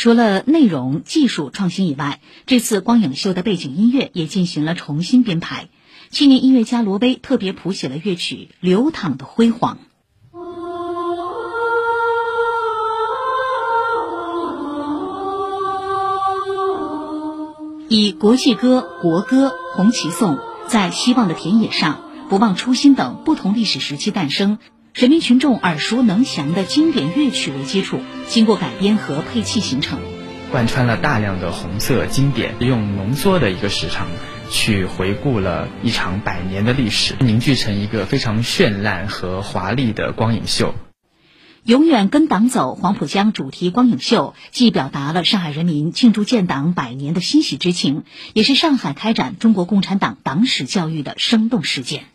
除了内容技术创新以外，这次光影秀的背景音乐也进行了重新编排。青年音乐家罗威特别谱写了乐曲《流淌的辉煌》。以国际歌、国歌、红旗颂，在希望的田野上，不忘初心等不同历史时期诞生、人民群众耳熟能详的经典乐曲为基础，经过改编和配器形成，贯穿了大量的红色经典，用浓缩的一个时长去回顾了一场百年的历史，凝聚成一个非常绚烂和华丽的光影秀。永远跟党走黄浦江主题光影秀，既表达了上海人民庆祝建党百年的欣喜之情，也是上海开展中国共产党党史教育的生动实践。